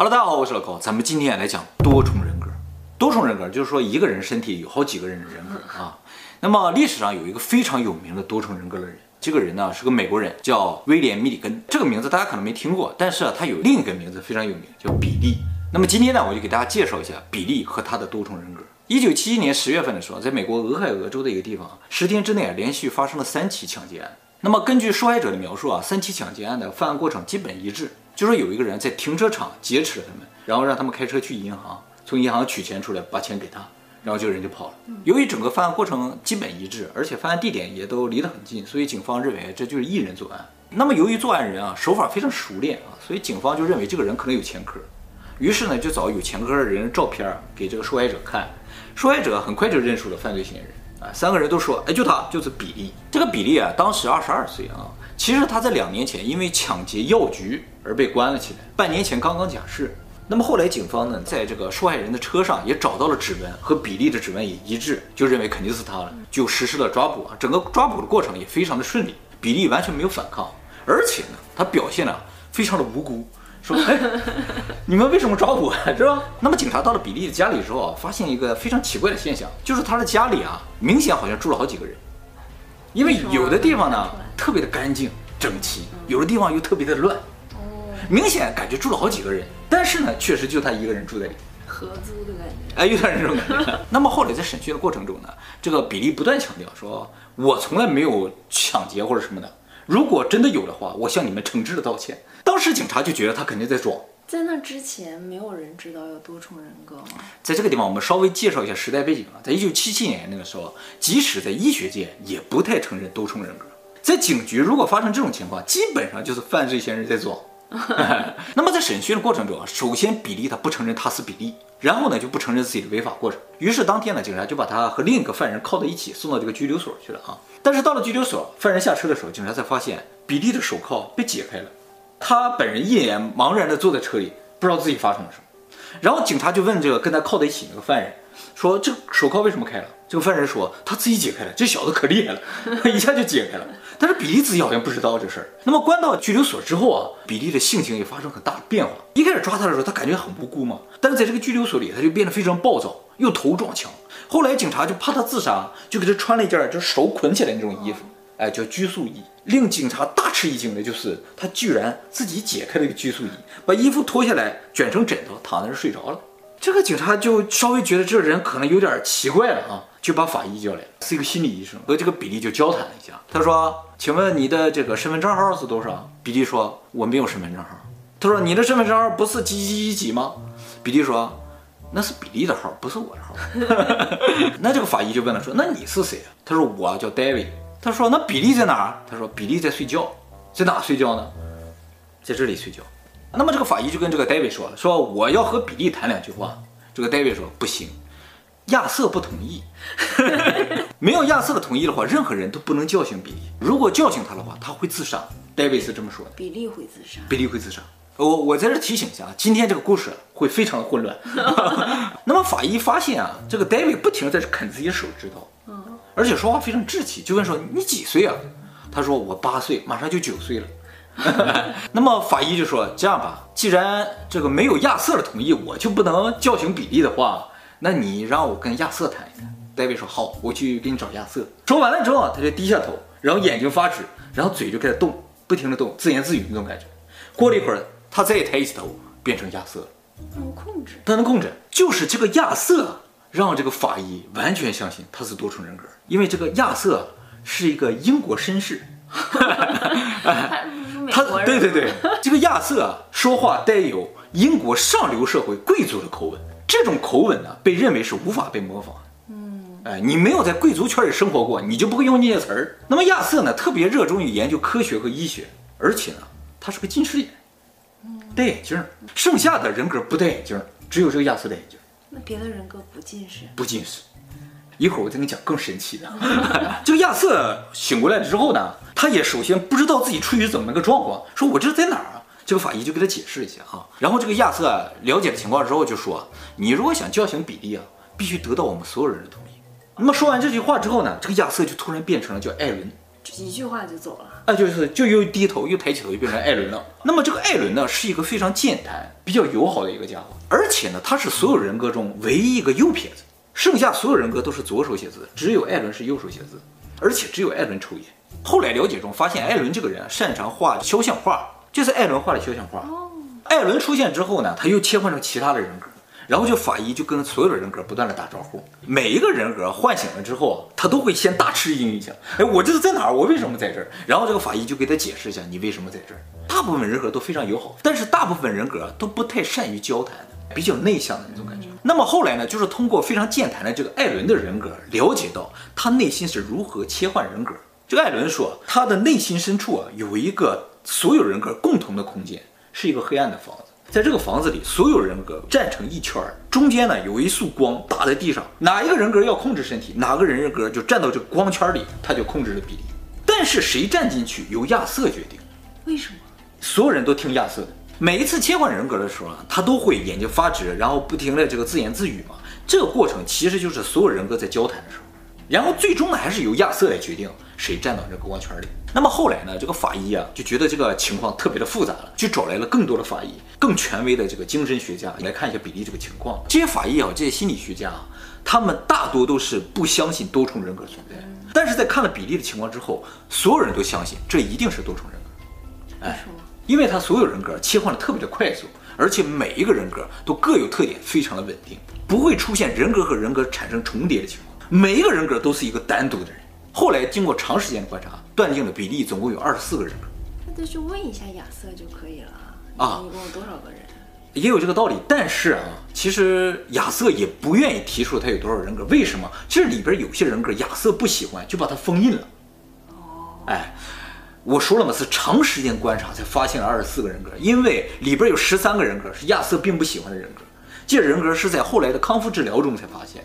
Hello，大家好，我是老高，咱们今天来讲多重人格。多重人格就是说一个人身体有好几个人的人格啊。那么历史上有一个非常有名的多重人格的人，这个人呢是个美国人，叫威廉·米里根。这个名字大家可能没听过，但是啊，他有另一个名字非常有名，叫比利。那么今天呢，我就给大家介绍一下比利和他的多重人格。一九七一年十月份的时候，在美国俄亥俄州的一个地方，十天之内啊，连续发生了三起抢劫案。那么根据受害者的描述啊，三起抢劫案的犯案过程基本一致，就说有一个人在停车场劫持了他们，然后让他们开车去银行，从银行取钱出来，把钱给他，然后这个人就跑了。由于整个犯案过程基本一致，而且犯案地点也都离得很近，所以警方认为这就是一人作案。那么由于作案人啊手法非常熟练啊，所以警方就认为这个人可能有前科，于是呢就找有前科的人照片给这个受害者看。受害者很快就认出了犯罪嫌疑人啊，三个人都说，哎，就他，就是比利。这个比利啊，当时二十二岁啊，其实他在两年前因为抢劫药局而被关了起来，半年前刚刚假释。那么后来警方呢，在这个受害人的车上也找到了指纹，和比利的指纹也一致，就认为肯定是他了，就实施了抓捕啊。整个抓捕的过程也非常的顺利，比利完全没有反抗，而且呢，他表现呢非常的无辜。说，哎，你们为什么抓我，是吧？那么警察到了比利的家里之后啊，发现一个非常奇怪的现象，就是他的家里啊，明显好像住了好几个人，因为有的地方呢特别的干净整齐，有的地方又特别的乱，明显感觉住了好几个人，但是呢，确实就他一个人住在里，合租的感觉，哎，有点这种感觉。那么后来在审讯的过程中呢，这个比利不断强调说，我从来没有抢劫或者什么的。如果真的有的话，我向你们诚挚的道歉。当时警察就觉得他肯定在装。在那之前，没有人知道有多重人格吗？在这个地方，我们稍微介绍一下时代背景啊。在一九七七年那个时候，即使在医学界也不太承认多重人格。在警局，如果发生这种情况，基本上就是犯罪嫌疑人在装。那么在审讯的过程中啊，首先比利他不承认他是比利，然后呢就不承认自己的违法过程。于是当天呢，警察就把他和另一个犯人铐在一起，送到这个拘留所去了啊。但是到了拘留所，犯人下车的时候，警察才发现比利的手铐被解开了，他本人一脸茫然地坐在车里，不知道自己发生了什么。然后警察就问这个跟他靠在一起那个犯人，说这个手铐为什么开了？这个犯人说他自己解开了，这小子可厉害了，他 一下就解开了。但是比利自己好像不知道这事儿。那么关到拘留所之后啊，比利的性情也发生很大的变化。一开始抓他的时候，他感觉很无辜嘛，但是在这个拘留所里，他就变得非常暴躁，又头撞墙。后来警察就怕他自杀，就给他穿了一件就是手捆起来那种衣服，哎，叫拘束衣。令警察大吃一惊的就是，他居然自己解开了一个拘束衣，把衣服脱下来卷成枕头，躺在那睡着了。这个警察就稍微觉得这人可能有点奇怪了啊，就把法医叫来，是一个心理医生，和这个比利就交谈了一下。他说：“请问你的这个身份证号是多少？”比利说：“我没有身份证号。”他说：“你的身份证号不是几几几几吗？”比利说。那是比利的号，不是我的号。那这个法医就问了，说：“那你是谁啊？”他说：“我叫 David。”他说：“那比利在哪儿？”他说：“比利在睡觉，在哪睡觉呢？在这里睡觉。”那么这个法医就跟这个 David 说了：“说我要和比利谈两句话。”这个 David 说：“不行，亚瑟不同意。没有亚瑟的同意的话，任何人都不能叫醒比利。如果叫醒他的话，他会自杀。”David 是这么说的。比利会自杀。比利会自杀。我我在这提醒一下啊，今天这个故事会非常的混乱。那么法医发现啊，这个 David 不停在啃自己的手指头，而且说话非常稚气，就问说，你几岁啊？他说我八岁，马上就九岁了。那么法医就说，这样吧，既然这个没有亚瑟的同意，我就不能叫醒比利的话，那你让我跟亚瑟谈一谈。David 说好，我去给你找亚瑟。说完了之后啊，他就低下头，然后眼睛发直，然后嘴就开始动，不停地动，自言自语那种感觉。过了一会儿。他再抬起头，变成亚瑟，能控制，他能控制，就是这个亚瑟让这个法医完全相信他是多重人格，因为这个亚瑟是一个英国绅士，他对对对，这个亚瑟啊说话带有英国上流社会贵族的口吻，这种口吻呢被认为是无法被模仿的，嗯，哎，你没有在贵族圈里生活过，你就不会用那些词儿。那么亚瑟呢特别热衷于研究科学和医学，而且呢他是个近视眼。戴眼镜，剩下的人格不戴眼镜，只有这个亚瑟戴眼镜。那别的人格不近视？不近视。一会儿我再跟你讲更神奇的。这个亚瑟醒过来之后呢，他也首先不知道自己处于怎么个状况，说我这是在哪儿啊？这个法医就给他解释一下啊。然后这个亚瑟了解了情况之后就说：“你如果想叫醒比利啊，必须得到我们所有人的同意。”那么说完这句话之后呢，这个亚瑟就突然变成了叫艾伦。一句话就走了。啊，就是就又低头又抬起头，就变成艾伦了。那么这个艾伦呢，是一个非常健谈、比较友好的一个家伙，而且呢，他是所有人格中唯一一个右撇子，剩下所有人格都是左手写字，只有艾伦是右手写字，而且只有艾伦抽烟。后来了解中发现，艾伦这个人擅长画肖像画，就是艾伦画的肖像画。哦。艾伦出现之后呢，他又切换成其他的人格。然后就法医就跟所有的人格不断的打招呼，每一个人格唤醒了之后，他都会先大吃一惊一下，哎，我这是在哪儿？我为什么在这儿？然后这个法医就给他解释一下，你为什么在这儿？大部分人格都非常友好，但是大部分人格都不太善于交谈，比较内向的那种感觉。那么后来呢，就是通过非常健谈的这个艾伦的人格，了解到他内心是如何切换人格。这个艾伦说，他的内心深处啊，有一个所有人格共同的空间，是一个黑暗的房子。在这个房子里，所有人格站成一圈儿，中间呢有一束光打在地上，哪一个人格要控制身体，哪个人人格就站到这个光圈里，他就控制了比利。但是谁站进去由亚瑟决定。为什么？所有人都听亚瑟的。每一次切换人格的时候啊，他都会眼睛发直，然后不停的这个自言自语嘛。这个过程其实就是所有人格在交谈的时候。然后最终呢，还是由亚瑟来决定谁站到这个光圈里。那么后来呢，这个法医啊就觉得这个情况特别的复杂了，就找来了更多的法医，更权威的这个精神学家来看一下比利这个情况。这些法医啊，这些心理学家啊，他们大多都是不相信多重人格存在，但是在看了比利的情况之后，所有人都相信这一定是多重人格。哎，因为他所有人格切换的特别的快速，而且每一个人格都各有特点，非常的稳定，不会出现人格和人格产生重叠的情况。每一个人格都是一个单独的人。后来经过长时间的观察，断定了比例总共有二十四个人格。那就去问一下亚瑟就可以了啊。一共有多少个人？也有这个道理，但是啊，其实亚瑟也不愿意提出他有多少人格。为什么？其实里边有些人格亚瑟不喜欢，就把他封印了。哦。哎，我说了嘛，是长时间观察才发现了二十四个人格，因为里边有十三个人格是亚瑟并不喜欢的人格，这人格是在后来的康复治疗中才发现。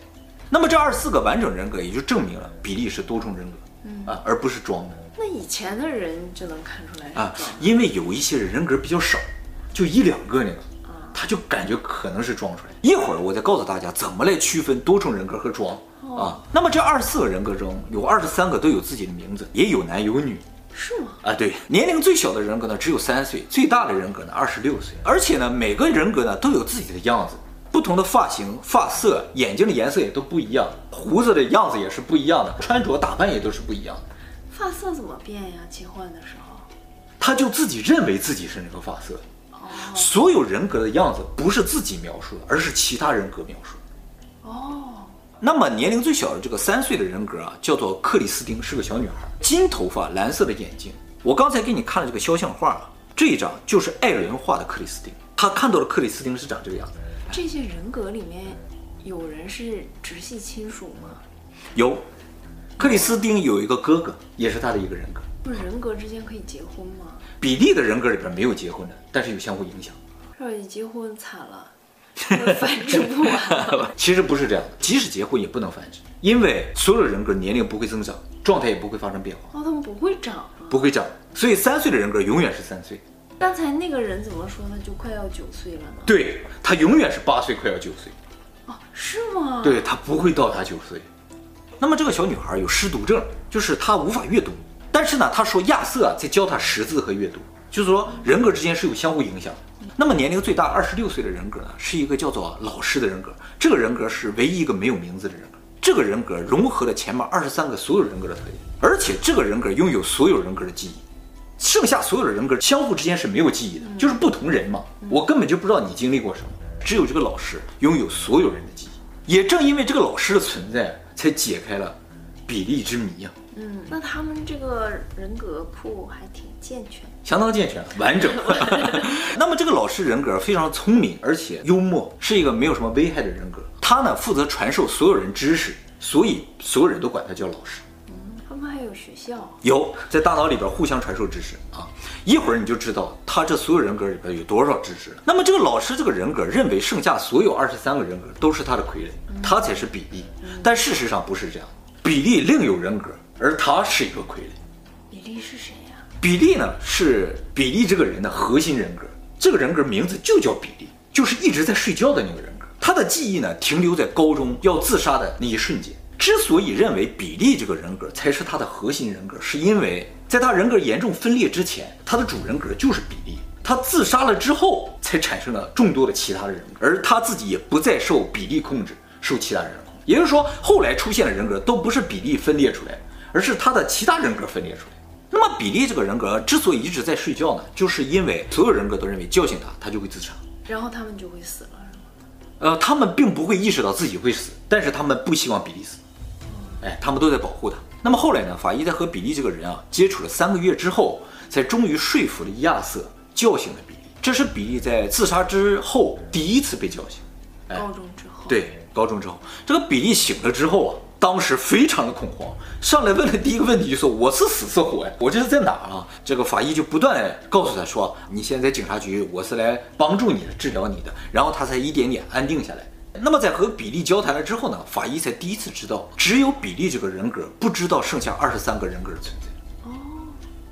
那么这二十四个完整人格也就证明了比利是多重人格，嗯啊，而不是装的。那以前的人就能看出来啊，因为有一些人人格比较少，就一两个那个，他就感觉可能是装出来。一会儿我再告诉大家怎么来区分多重人格和装啊。那么这二十四个人格中有二十三个都有自己的名字，也有男有女，是吗？啊，对，年龄最小的人格呢只有三岁，最大的人格呢二十六岁，而且呢每个人格呢都有自己的样子。不同的发型、发色、眼睛的颜色也都不一样，胡子的样子也是不一样的，穿着打扮也都是不一样的。发色怎么变呀？切换的时候，他就自己认为自己是那个发色。哦，所有人格的样子不是自己描述的，而是其他人格描述的。哦，那么年龄最小的这个三岁的人格啊，叫做克里斯汀，是个小女孩，金头发，蓝色的眼睛。我刚才给你看了这个肖像画啊，这一张就是艾伦画的克里斯汀，他看到的克里斯汀是长这个样子。这些人格里面有人是直系亲属吗？有，克里斯汀有一个哥哥，也是他的一个人格。不是人格之间可以结婚吗？比利的人格里边没有结婚的，但是有相互影响。要是结婚惨了，繁殖不完。其实不是这样的，即使结婚也不能繁殖，因为所有的人格年龄不会增长，状态也不会发生变化。哦，他们不会长，不会长，所以三岁的人格永远是三岁。刚才那个人怎么说呢？就快要九岁了呢？对，他永远是八岁，快要九岁。哦，是吗？对，他不会到达九岁。那么这个小女孩有失读症，就是她无法阅读。但是呢，她说亚瑟在教她识字和阅读，就是说人格之间是有相互影响。那么年龄最大二十六岁的人格呢，是一个叫做老师的人格。这个人格是唯一一个没有名字的人格。这个人格融合了前面二十三个所有人格的特点，而且这个人格拥有所有人格的记忆。剩下所有的人格相互之间是没有记忆的，就是不同人嘛。我根本就不知道你经历过什么，只有这个老师拥有所有人的记忆。也正因为这个老师的存在，才解开了比例之谜呀。嗯，那他们这个人格库还挺健全，相当健全，完整。那么这个老师人格非常聪明，而且幽默，是一个没有什么危害的人格。他呢负责传授所有人知识，所以所有人都管他叫老师。学校有在大脑里边互相传授知识啊，一会儿你就知道他这所有人格里边有多少知识了。那么这个老师这个人格认为剩下所有二十三个人格都是他的傀儡，他才是比利。但事实上不是这样，比利另有人格，而他是一个傀儡。比利是谁呀？比利呢是比利这个人的核心人格，这个人格名字就叫比利，就是一直在睡觉的那个人格。他的记忆呢停留在高中要自杀的那一瞬间。之所以认为比利这个人格才是他的核心人格，是因为在他人格严重分裂之前，他的主人格就是比利。他自杀了之后，才产生了众多的其他的人格，而他自己也不再受比利控制，受其他人控制。也就是说，后来出现的人格都不是比利分裂出来，而是他的其他人格分裂出来。那么，比利这个人格之所以一直在睡觉呢，就是因为所有人格都认为叫醒他，他就会自杀，然后他们就会死了，是吗？呃，他们并不会意识到自己会死，但是他们不希望比利死，哎，他们都在保护他。那么后来呢，法医在和比利这个人啊接触了三个月之后，才终于说服了亚瑟。叫醒了比利，这是比利在自杀之后第一次被叫醒。哎、高中之后，对，高中之后，这个比利醒了之后啊，当时非常的恐慌，上来问的第一个问题就说：“我是死是活呀？我这是在哪儿啊？”这个法医就不断告诉他说：“你现在在警察局，我是来帮助你的，治疗你的。”然后他才一点点安定下来。那么在和比利交谈了之后呢，法医才第一次知道，只有比利这个人格不知道剩下二十三个人格的存在。哦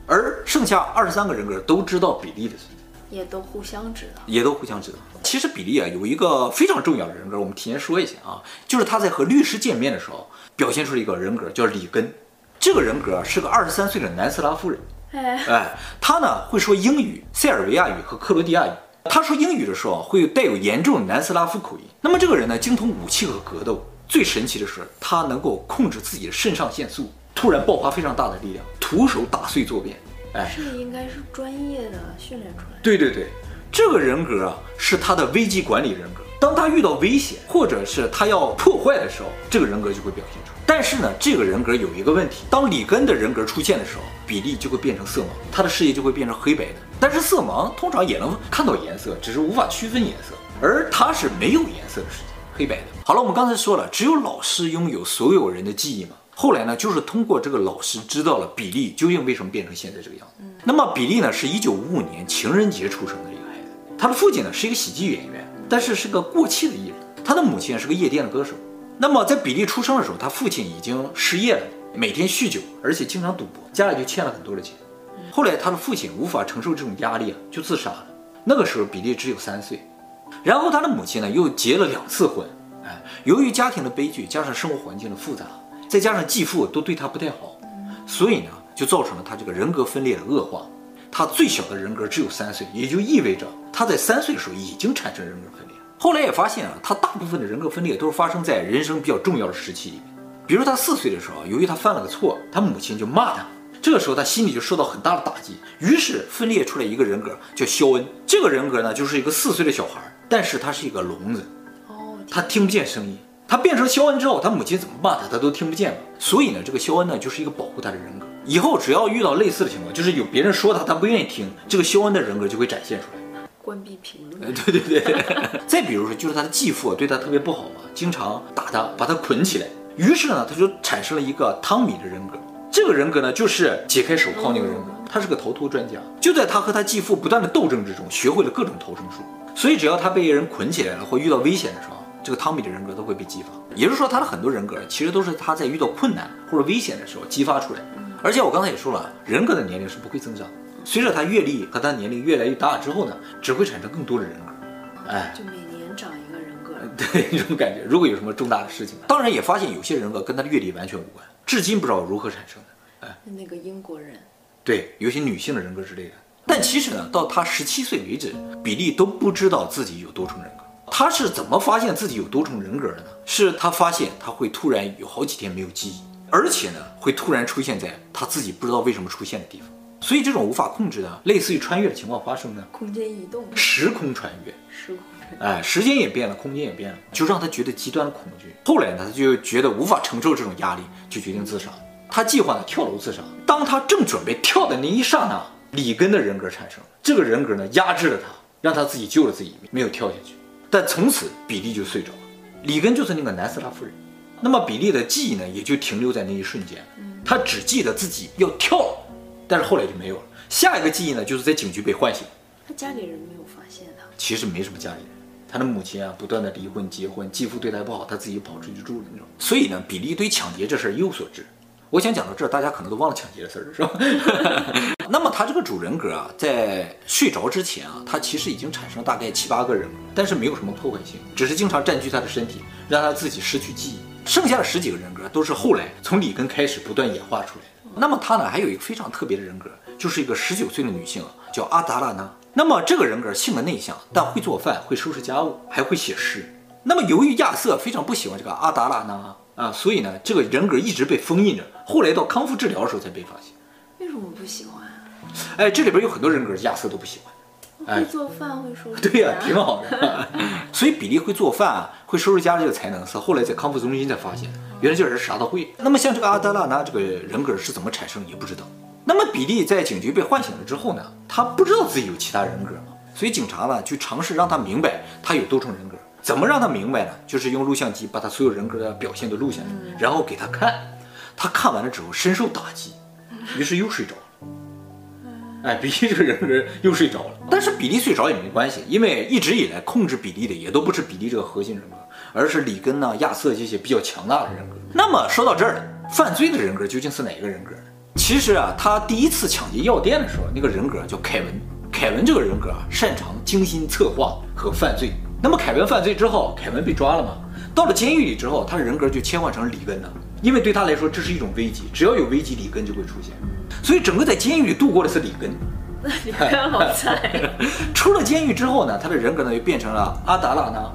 而剩下二十三个人格都知道比利的存在，也都互相知道，也都互相知道。其实比利啊有一个非常重要的人格，我们提前说一下啊，就是他在和律师见面的时候表现出了一个人格，叫里根。这个人格是个二十三岁的南斯拉夫人，哎，哎，他呢会说英语、塞尔维亚语和克罗地亚语。他说英语的时候会带有严重的南斯拉夫口音。那么这个人呢精通武器和格斗，最神奇的是他能够控制自己的肾上腺素。突然爆发非常大的力量，徒手打碎坐便。哎，这应该是专业的训练出来。对对对，这个人格啊是他的危机管理人格。当他遇到危险或者是他要破坏的时候，这个人格就会表现出来。但是呢，这个人格有一个问题，当里根的人格出现的时候，比利就会变成色盲，他的视野就会变成黑白的。但是色盲通常也能看到颜色，只是无法区分颜色，而它是没有颜色的世界，黑白的。好了，我们刚才说了，只有老师拥有所有人的记忆嘛。后来呢，就是通过这个老师知道了比利究竟为什么变成现在这个样子。嗯，那么比利呢，是一九五五年情人节出生的一个孩子。他的父亲呢是一个喜剧演员，但是是个过气的艺人。他的母亲是个夜店的歌手。那么在比利出生的时候，他父亲已经失业了，每天酗酒，而且经常赌博，家里就欠了很多的钱。后来他的父亲无法承受这种压力啊，就自杀了。那个时候比利只有三岁。然后他的母亲呢又结了两次婚。哎，由于家庭的悲剧，加上生活环境的复杂。再加上继父都对他不太好，所以呢，就造成了他这个人格分裂的恶化。他最小的人格只有三岁，也就意味着他在三岁的时候已经产生人格分裂。后来也发现啊，他大部分的人格分裂都是发生在人生比较重要的时期里面。比如他四岁的时候，由于他犯了个错，他母亲就骂他，这个时候他心里就受到很大的打击，于是分裂出来一个人格叫肖恩。这个人格呢，就是一个四岁的小孩，但是他是一个聋子，哦，他听不见声音。他变成肖恩之后，他母亲怎么骂他，他都听不见了。所以呢，这个肖恩呢，就是一个保护他的人格。以后只要遇到类似的情况，就是有别人说他，他不愿意听，这个肖恩的人格就会展现出来。关闭评论。对 对对。再比如说，就是他的继父对他特别不好嘛，经常打他，把他捆起来。于是呢，他就产生了一个汤米的人格。这个人格呢，就是解开手铐那个人格。他是个逃脱专家，就在他和他继父不断的斗争之中，学会了各种逃生术。所以只要他被人捆起来了，或遇到危险的时候。这个汤米的人格都会被激发，也就是说，他的很多人格其实都是他在遇到困难或者危险的时候激发出来。而且我刚才也说了，人格的年龄是不会增长，随着他阅历和他年龄越来越大之后呢，只会产生更多的人格。哎，就每年长一个人格。对，这种感觉。如果有什么重大的事情，当然也发现有些人格跟他的阅历完全无关，至今不知道如何产生的。哎，那个英国人。对，有些女性的人格之类的。但其实呢，到他十七岁为止，比利都不知道自己有多重人格。他是怎么发现自己有多重人格的呢？是他发现他会突然有好几天没有记忆，而且呢会突然出现在他自己不知道为什么出现的地方。所以这种无法控制的类似于穿越的情况发生呢？空间移动，时空穿越，时空哎，时间也变了，空间也变了，就让他觉得极端的恐惧。后来呢，他就觉得无法承受这种压力，就决定自杀。他计划呢跳楼自杀。当他正准备跳的那一刹那，里根的人格产生了。这个人格呢压制了他，让他自己救了自己一命，没有跳下去。但从此比利就睡着了，里根就是那个南斯拉夫人，那么比利的记忆呢，也就停留在那一瞬间，他只记得自己要跳了，但是后来就没有了。下一个记忆呢，就是在警局被唤醒。他家里人没有发现他？其实没什么家里人，他的母亲啊，不断的离婚结婚，继父对他不好，他自己跑出去住了那种。所以呢，比利对抢劫这事儿一有所知。我想讲到这儿，大家可能都忘了抢劫的事儿了，是吧？那么他这个主人格啊，在睡着之前啊，他其实已经产生大概七八个人格，但是没有什么破坏性，只是经常占据他的身体，让他自己失去记忆。剩下的十几个人格都是后来从里根开始不断演化出来的。那么他呢，还有一个非常特别的人格，就是一个十九岁的女性啊，叫阿达拉娜。那么这个人格性格内向，但会做饭，会收拾家务，还会写诗。那么由于亚瑟非常不喜欢这个阿达拉娜啊，所以呢，这个人格一直被封印着。后来到康复治疗的时候才被发现。为什么不喜欢啊？哎，这里边有很多人格，亚瑟都不喜欢。会做饭，会收拾。对呀、啊，挺好的。所以比利会做饭，会收拾家 这个才能，是后来在康复中心才发现，原来这人啥都会。那么像这个阿达拉娜这个人格是怎么产生，也不知道。那么比利在警局被唤醒了之后呢，他不知道自己有其他人格嘛，所以警察呢就尝试让他明白他有多重人格。怎么让他明白呢？就是用录像机把他所有人格的表现都录下来，然后给他看。他看完了之后深受打击，于是又睡着了。哎，比利这个人格又睡着了。但是比利睡着也没关系，因为一直以来控制比利的也都不是比利这个核心人格，而是里根呐、亚瑟这些比较强大的人格。那么说到这儿了，犯罪的人格究竟是哪个人格呢？其实啊，他第一次抢劫药店的时候，那个人格叫凯文。凯文这个人格啊，擅长精心策划和犯罪。那么凯文犯罪之后，凯文被抓了嘛？到了监狱里之后，他的人格就切换成里根了，因为对他来说这是一种危机，只要有危机，里根就会出现。所以整个在监狱里度过的是里根，里根好菜。出了监狱之后呢，他的人格呢又变成了阿达拉呢。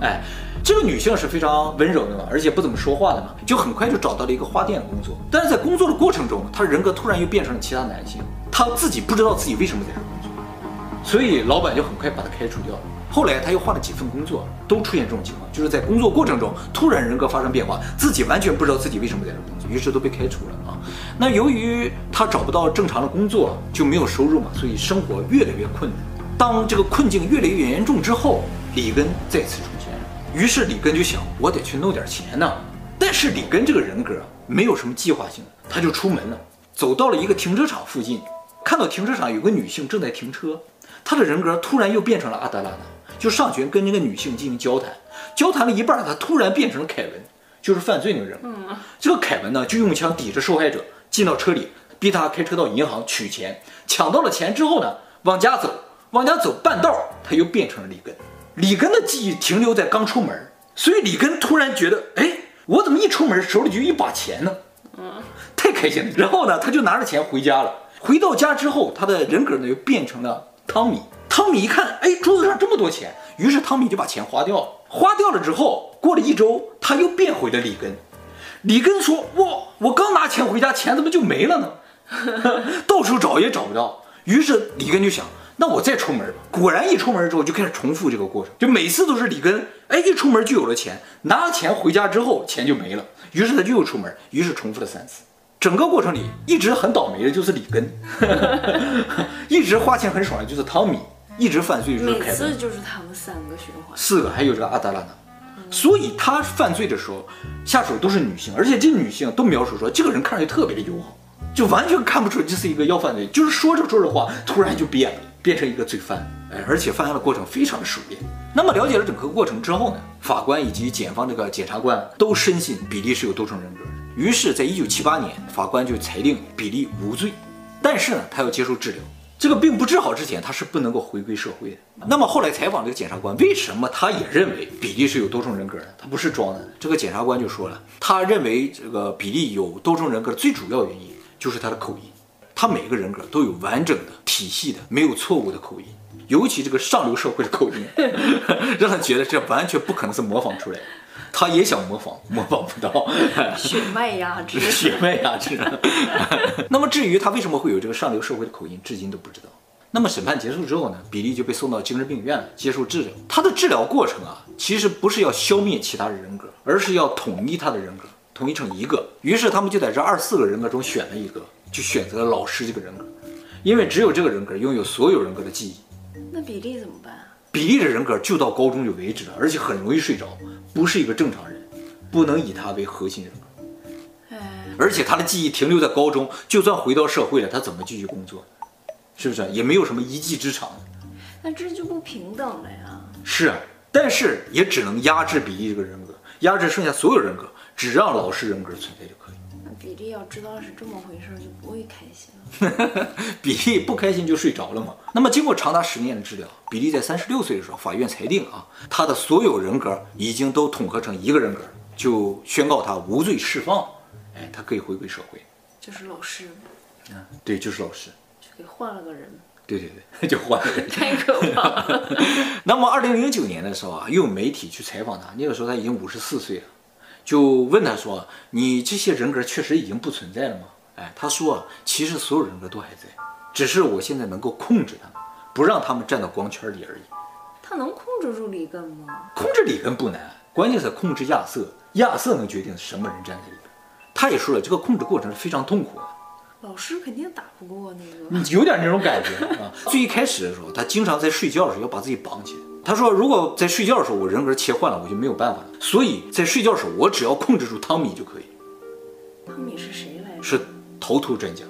哎，这个女性是非常温柔的嘛，而且不怎么说话的嘛，就很快就找到了一个花店的工作。但是在工作的过程中，她人格突然又变成了其他男性，她自己不知道自己为什么在这工作，所以老板就很快把她开除掉了。后来他又换了几份工作，都出现这种情况，就是在工作过程中突然人格发生变化，自己完全不知道自己为什么在这工作，于是都被开除了啊。那由于他找不到正常的工作，就没有收入嘛，所以生活越来越困难。当这个困境越来越严重之后，里根再次出。于是里根就想，我得去弄点钱呢。但是里根这个人格没有什么计划性，他就出门了，走到了一个停车场附近，看到停车场有个女性正在停车，他的人格突然又变成了阿德拉娜，就上前跟那个女性进行交谈，交谈了一半，他突然变成了凯文。就是犯罪那个人，嗯，这个凯文呢，就用枪抵着受害者进到车里，逼他开车到银行取钱。抢到了钱之后呢，往家走，往家走半道，他又变成了里根。里根的记忆停留在刚出门，所以里根突然觉得，哎，我怎么一出门手里就一把钱呢？嗯，太开心了。然后呢，他就拿着钱回家了。回到家之后，他的人格呢又变成了汤米。汤米一看，哎，桌子上这么多钱，于是汤米就把钱花掉了。花掉了之后，过了一周，他又变回了里根。里根说：“哇，我刚拿钱回家，钱怎么就没了呢？到处找也找不到。”于是里根就想：“那我再出门吧。”果然，一出门之后就开始重复这个过程，就每次都是里根，哎，一出门就有了钱，拿了钱回家之后钱就没了。于是他就又出门，于是重复了三次。整个过程里一直很倒霉的就是里根，一直花钱很爽的就是汤米。一直犯罪就是凯文，每次就是他们三个循环，四个还有这个阿达拉娜，所以他犯罪的时候下手都是女性，而且这女性都描述说这个人看上去特别的友好，就完全看不出这是一个要犯罪，就是说着说着话突然就变了，变成一个罪犯，哎，而且犯案的过程非常的熟练。那么了解了整个过程之后呢，法官以及检方这个检察官都深信比利是有多重人格，于是，在一九七八年，法官就裁定比利无罪，但是呢，他要接受治疗。这个病不治好之前，他是不能够回归社会的。那么后来采访这个检察官，为什么他也认为比利是有多重人格的？他不是装的。这个检察官就说了，他认为这个比利有多重人格的最主要原因就是他的口音，他每个人格都有完整的、体系的、没有错误的口音，尤其这个上流社会的口音，让他觉得这完全不可能是模仿出来的。他也想模仿，模仿不到。血脉压制，血脉压制。那么至于他为什么会有这个上流社会的口音，至今都不知道。那么审判结束之后呢，比利就被送到精神病院接受治疗。他的治疗过程啊，其实不是要消灭其他的人格，而是要统一他的人格，统一成一个。于是他们就在这二十四个人格中选了一个，就选择了老师这个人格，因为只有这个人格拥有所有人格的记忆。那比利怎么办？比利的人格就到高中就为止了，而且很容易睡着。不是一个正常人，不能以他为核心人格。而且他的记忆停留在高中，就算回到社会了，他怎么继续工作？是不是？也没有什么一技之长。那这就不平等了呀。是啊，但是也只能压制比利这个人格，压制剩下所有人格，只让老师人格存在就可以。那比利要知道是这么回事，就不会开心了。比利不开心就睡着了嘛。那么经过长达十年的治疗，比利在三十六岁的时候，法院裁定啊，他的所有人格已经都统合成一个人格，就宣告他无罪释放，哎，他可以回归社会。就是老师，嗯，对，就是老师，就给换了个人。对对对，就换了个人。太可怕了。那么，二零零九年的时候啊，又有媒体去采访他，那个时候他已经五十四岁了，就问他说：“你这些人格确实已经不存在了吗？”哎，他说啊，其实所有人格都还在，只是我现在能够控制他们，不让他们站到光圈里而已。他能控制住里根吗？控制里根不难，关键是控制亚瑟。亚瑟能决定什么人站在里边。他也说了，这个控制过程是非常痛苦的。老师肯定打不过那个。你有点那种感觉啊。最一开始的时候，他经常在睡觉的时候要把自己绑起来。他说，如果在睡觉的时候我人格切换了，我就没有办法了。所以在睡觉的时候，我只要控制住汤米就可以。汤米是谁来着？是头秃专家。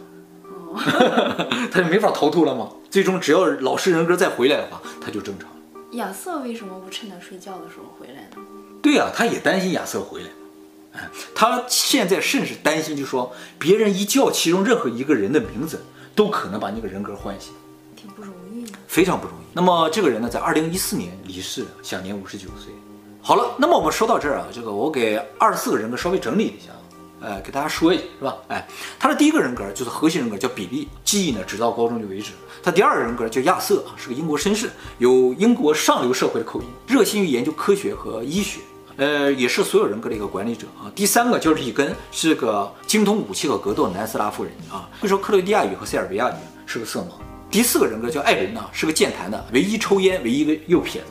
哦。他就没法逃脱了吗？最终只要老师人格再回来的话，他就正常。亚瑟为什么不趁他睡觉的时候回来呢？对呀、啊，他也担心亚瑟回来。哎，他现在甚至担心，就说别人一叫其中任何一个人的名字，都可能把那个人格唤醒。挺不容易的，非常不容易。那么这个人呢，在二零一四年离世，享年五十九岁。好了，那么我们说到这儿啊，这个我给二十四个人格稍微整理一下。呃，给大家说一下，是吧？哎，他的第一个人格就是核心人格，叫比利，记忆呢直到高中就为止。他第二个人格叫亚瑟，是个英国绅士，有英国上流社会的口音，热心于研究科学和医学，呃，也是所有人格的一个管理者啊。第三个叫里根，是个精通武器和格斗的南斯拉夫人啊，会说克罗地亚语和塞尔维亚语，是个色盲。第四个人格叫艾伦呢，是个健谈的，唯一抽烟，唯一的右撇子。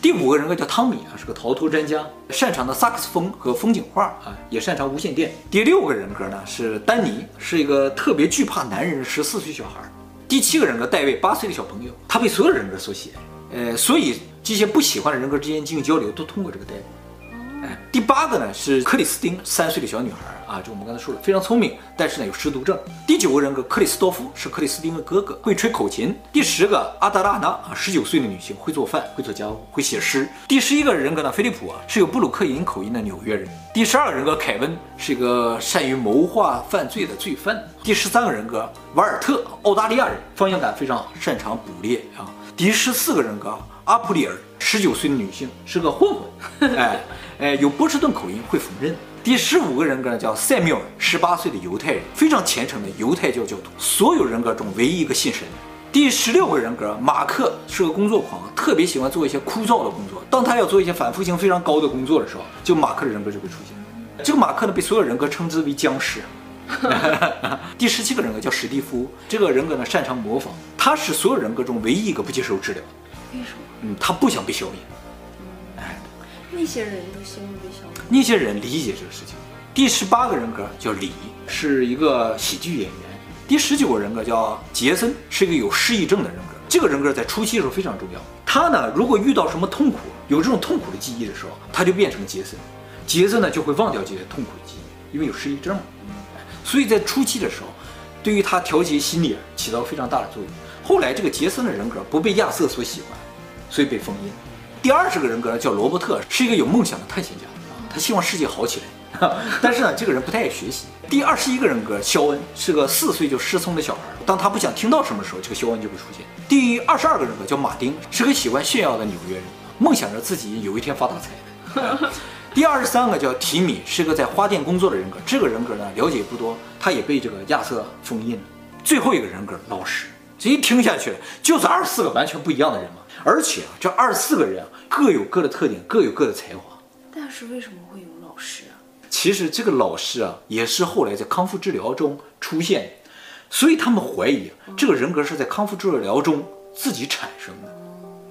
第五个人格叫汤米啊，是个逃脱专家，擅长的萨克斯风和风景画啊，也擅长无线电。第六个人格呢是丹尼，是一个特别惧怕男人十四岁小孩。第七个人格戴维，八岁的小朋友，他被所有人格所喜爱，呃，所以这些不喜欢的人格之间进行交流，都通过这个戴维。哎，第八个呢是克里斯汀，三岁的小女孩啊，这我们刚才说了，非常聪明，但是呢有失独症。第九个人格克里斯多夫是克里斯汀的哥哥，会吹口琴。第十个阿德拉娜啊，十九岁的女性，会做饭，会做家务，会写诗。第十一个人格呢，菲利普啊，是有布鲁克林口音的纽约人。第十二个人格凯文是一个善于谋划犯罪的罪犯。第十三个人格瓦尔特，澳大利亚人，方向感非常，擅长捕猎啊。第十四个人格阿普里尔，十九岁的女性，是个混混，哎。哎，有波士顿口音，会缝纫。第十五个人格呢，叫塞缪尔，十八岁的犹太人，非常虔诚的犹太教教徒，所有人格中唯一一个信神。第十六个人格马克是个工作狂，特别喜欢做一些枯燥的工作。当他要做一些反复性非常高的工作的时候，就马克的人格就会出现。这个马克呢，被所有人格称之为僵尸。第十七个人格叫史蒂夫，这个人格呢擅长模仿，他是所有人格中唯一一个不接受治疗。为什么？嗯，他不想被消灭。那些人都希望被消灭。那些人理解这个事情。第十八个人格叫李，是一个喜剧演员。第十九个人格叫杰森，是一个有失忆症的人格。这个人格在初期的时候非常重要。他呢，如果遇到什么痛苦，有这种痛苦的记忆的时候，他就变成杰森。杰森呢，就会忘掉这些痛苦的记忆，因为有失忆症嘛。所以在初期的时候，对于他调节心理起到非常大的作用。后来这个杰森的人格不被亚瑟所喜欢，所以被封印。第二十个人格呢叫罗伯特，是一个有梦想的探险家，他希望世界好起来，但是呢，这个人不太爱学习。第二十一个人格肖恩是个四岁就失聪的小孩，当他不想听到什么时候，这个肖恩就会出现。第二十二个人格叫马丁，是个喜欢炫耀的纽约人，梦想着自己有一天发大财。第二十三个叫提米，是个在花店工作的人格，这个人格呢了解不多，他也被这个亚瑟封印了。最后一个人格老实，这一听下去就是二十四个完全不一样的人嘛。而且啊，这二十四个人啊，各有各的特点，各有各的才华。但是为什么会有老师啊？其实这个老师啊，也是后来在康复治疗中出现，所以他们怀疑啊，这个人格是在康复治疗中自己产生的，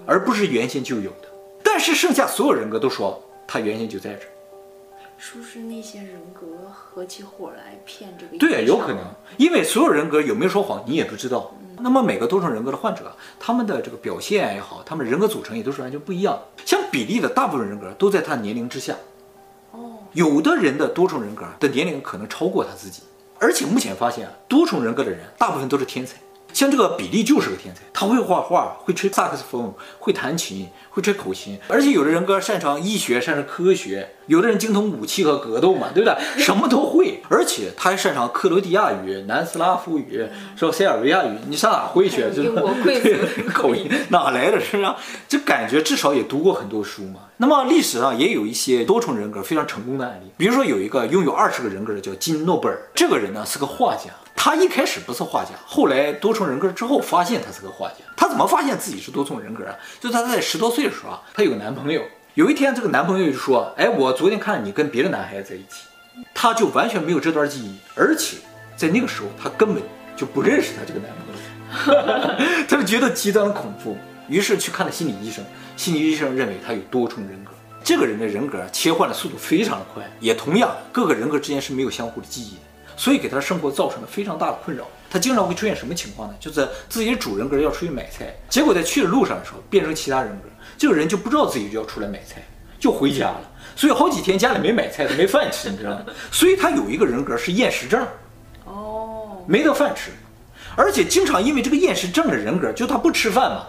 而不是原先就有的。但是剩下所有人格都说他原先就在这儿。是不是那些人格合起伙来骗这个？对，有可能，因为所有人格有没有说谎，你也不知道。那么每个多重人格的患者，他们的这个表现也好，他们人格组成也都是完全不一样。像比利的大部分人格都在他年龄之下，哦，有的人的多重人格的年龄可能超过他自己。而且目前发现啊，多重人格的人大部分都是天才，像这个比利就是个天才，他会画画，会吹萨克斯风，会弹琴，会吹口琴，而且有的人格擅长医学，擅长科学，有的人精通武器和格斗嘛，对不对？什么都会，而且他还擅长克罗地亚语、南斯拉夫语，说塞尔维亚语，你上哪会去？英国贵族 口音哪来的？是啊？这感觉至少也读过很多书嘛。那么历史上也有一些多重人格非常成功的案例，比如说有一个拥有二十个人格的叫金诺贝尔，这个人呢是个画家。他一开始不是画家，后来多重人格之后发现他是个画家。他怎么发现自己是多重人格啊？就是他在十多岁的时候啊，他有个男朋友。有一天，这个男朋友就说：“哎，我昨天看你跟别的男孩子在一起。”他就完全没有这段记忆，而且在那个时候他根本就不认识他这个男朋友，他就觉得极端的恐怖，于是去看了心理医生。心理医生认为他有多重人格，这个人的人格切换的速度非常的快，也同样各个人格之间是没有相互的记忆的。所以给他生活造成了非常大的困扰。他经常会出现什么情况呢？就是自己的主人格要出去买菜，结果在去的路上的时候变成其他人格，这个人就不知道自己就要出来买菜，就回家了。所以好几天家里没买菜，他没饭吃，你知道吗？所以他有一个人格是厌食症，哦，没得饭吃，而且经常因为这个厌食症的人格，就他不吃饭嘛，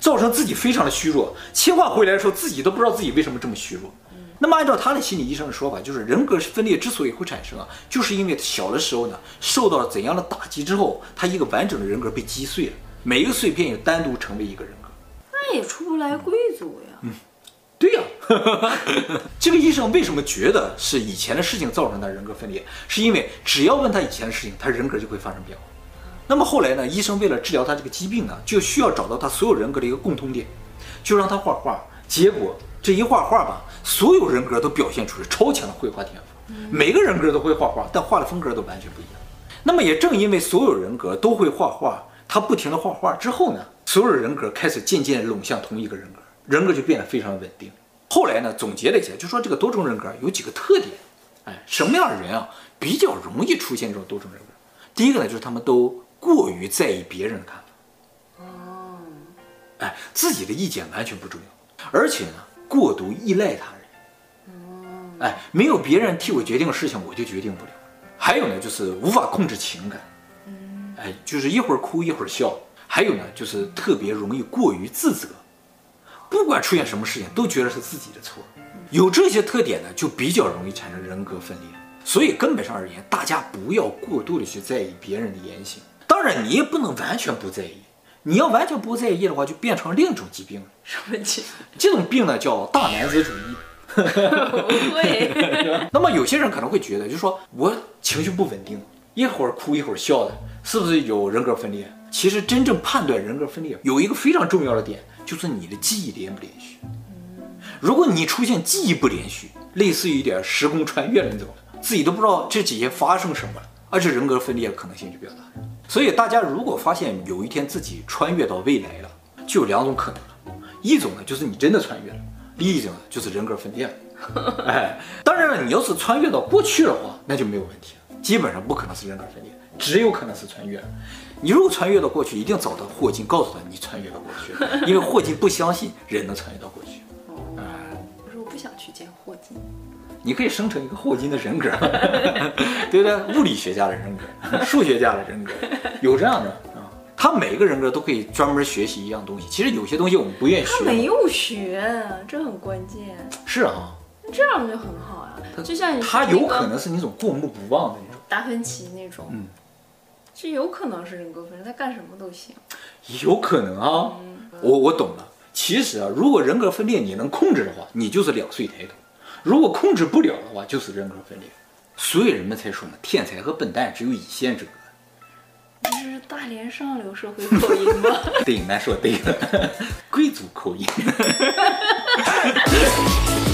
造成自己非常的虚弱。切换回来的时候，自己都不知道自己为什么这么虚弱。那么，按照他的心理医生的说法，就是人格分裂之所以会产生啊，就是因为小的时候呢，受到了怎样的打击之后，他一个完整的人格被击碎了，每一个碎片也单独成为一个人格，那也出不来贵族呀。嗯，对呀。这个医生为什么觉得是以前的事情造成他人格分裂？是因为只要问他以前的事情，他人格就会发生变化。那么后来呢，医生为了治疗他这个疾病呢，就需要找到他所有人格的一个共通点，就让他画画。结果这一画画吧。所有人格都表现出了超强的绘画天赋，每个人格都会画画，但画的风格都完全不一样。那么也正因为所有人格都会画画，他不停的画画之后呢，所有人格开始渐渐拢向同一个人格，人格就变得非常稳定。后来呢，总结了一下，就说这个多重人格有几个特点，哎，什么样的人啊比较容易出现这种多重人格？第一个呢，就是他们都过于在意别人的看法，哦，哎，自己的意见完全不重要，而且呢。过度依赖他人，哎，没有别人替我决定的事情，我就决定不了。还有呢，就是无法控制情感，哎，就是一会儿哭一会儿笑。还有呢，就是特别容易过于自责，不管出现什么事情都觉得是自己的错。有这些特点呢，就比较容易产生人格分裂。所以根本上而言，大家不要过度的去在意别人的言行。当然，你也不能完全不在意。你要完全不在意的话，就变成另一种疾病了。什么疾？这种病呢叫大男子主义。不会。那么有些人可能会觉得，就是说我情绪不稳定，一会儿哭一会儿笑的，是不是有人格分裂？其实真正判断人格分裂有一个非常重要的点，就是你的记忆连不连续。如果你出现记忆不连续，类似于一点时空穿越了那种，自己都不知道这几天发生什么了，而且人格分裂的可能性就比较大。所以大家如果发现有一天自己穿越到未来了，就有两种可能了，一种呢就是你真的穿越了，另一种呢就是人格分裂了。哎，当然了，你要是穿越到过去的话，那就没有问题了，基本上不可能是人格分裂，只有可能是穿越了。你如果穿越到过去，一定找到霍金，告诉他你穿越到过去了，因为霍金不相信人能穿越到过去。哦，我说我不想去见霍金。你可以生成一个霍金的人格，对不对？物理学家的人格，数学家的人格，有这样的啊。他每个人格都可以专门学习一样东西。其实有些东西我们不愿意学。他没有学，这很关键。是啊，这样就很好呀。就像你他有可能是那种过目不忘的那种。达芬奇那种，嗯，这有可能是人格分裂，他干什么都行。有可能啊，我我懂了。其实啊，如果人格分裂你能控制的话，你就是两岁抬头。如果控制不了的话，就是人格分裂，所以人们才说嘛，天才和笨蛋只有一线之隔。这是大连上流社会口音吗？对，难说对了，贵族口音。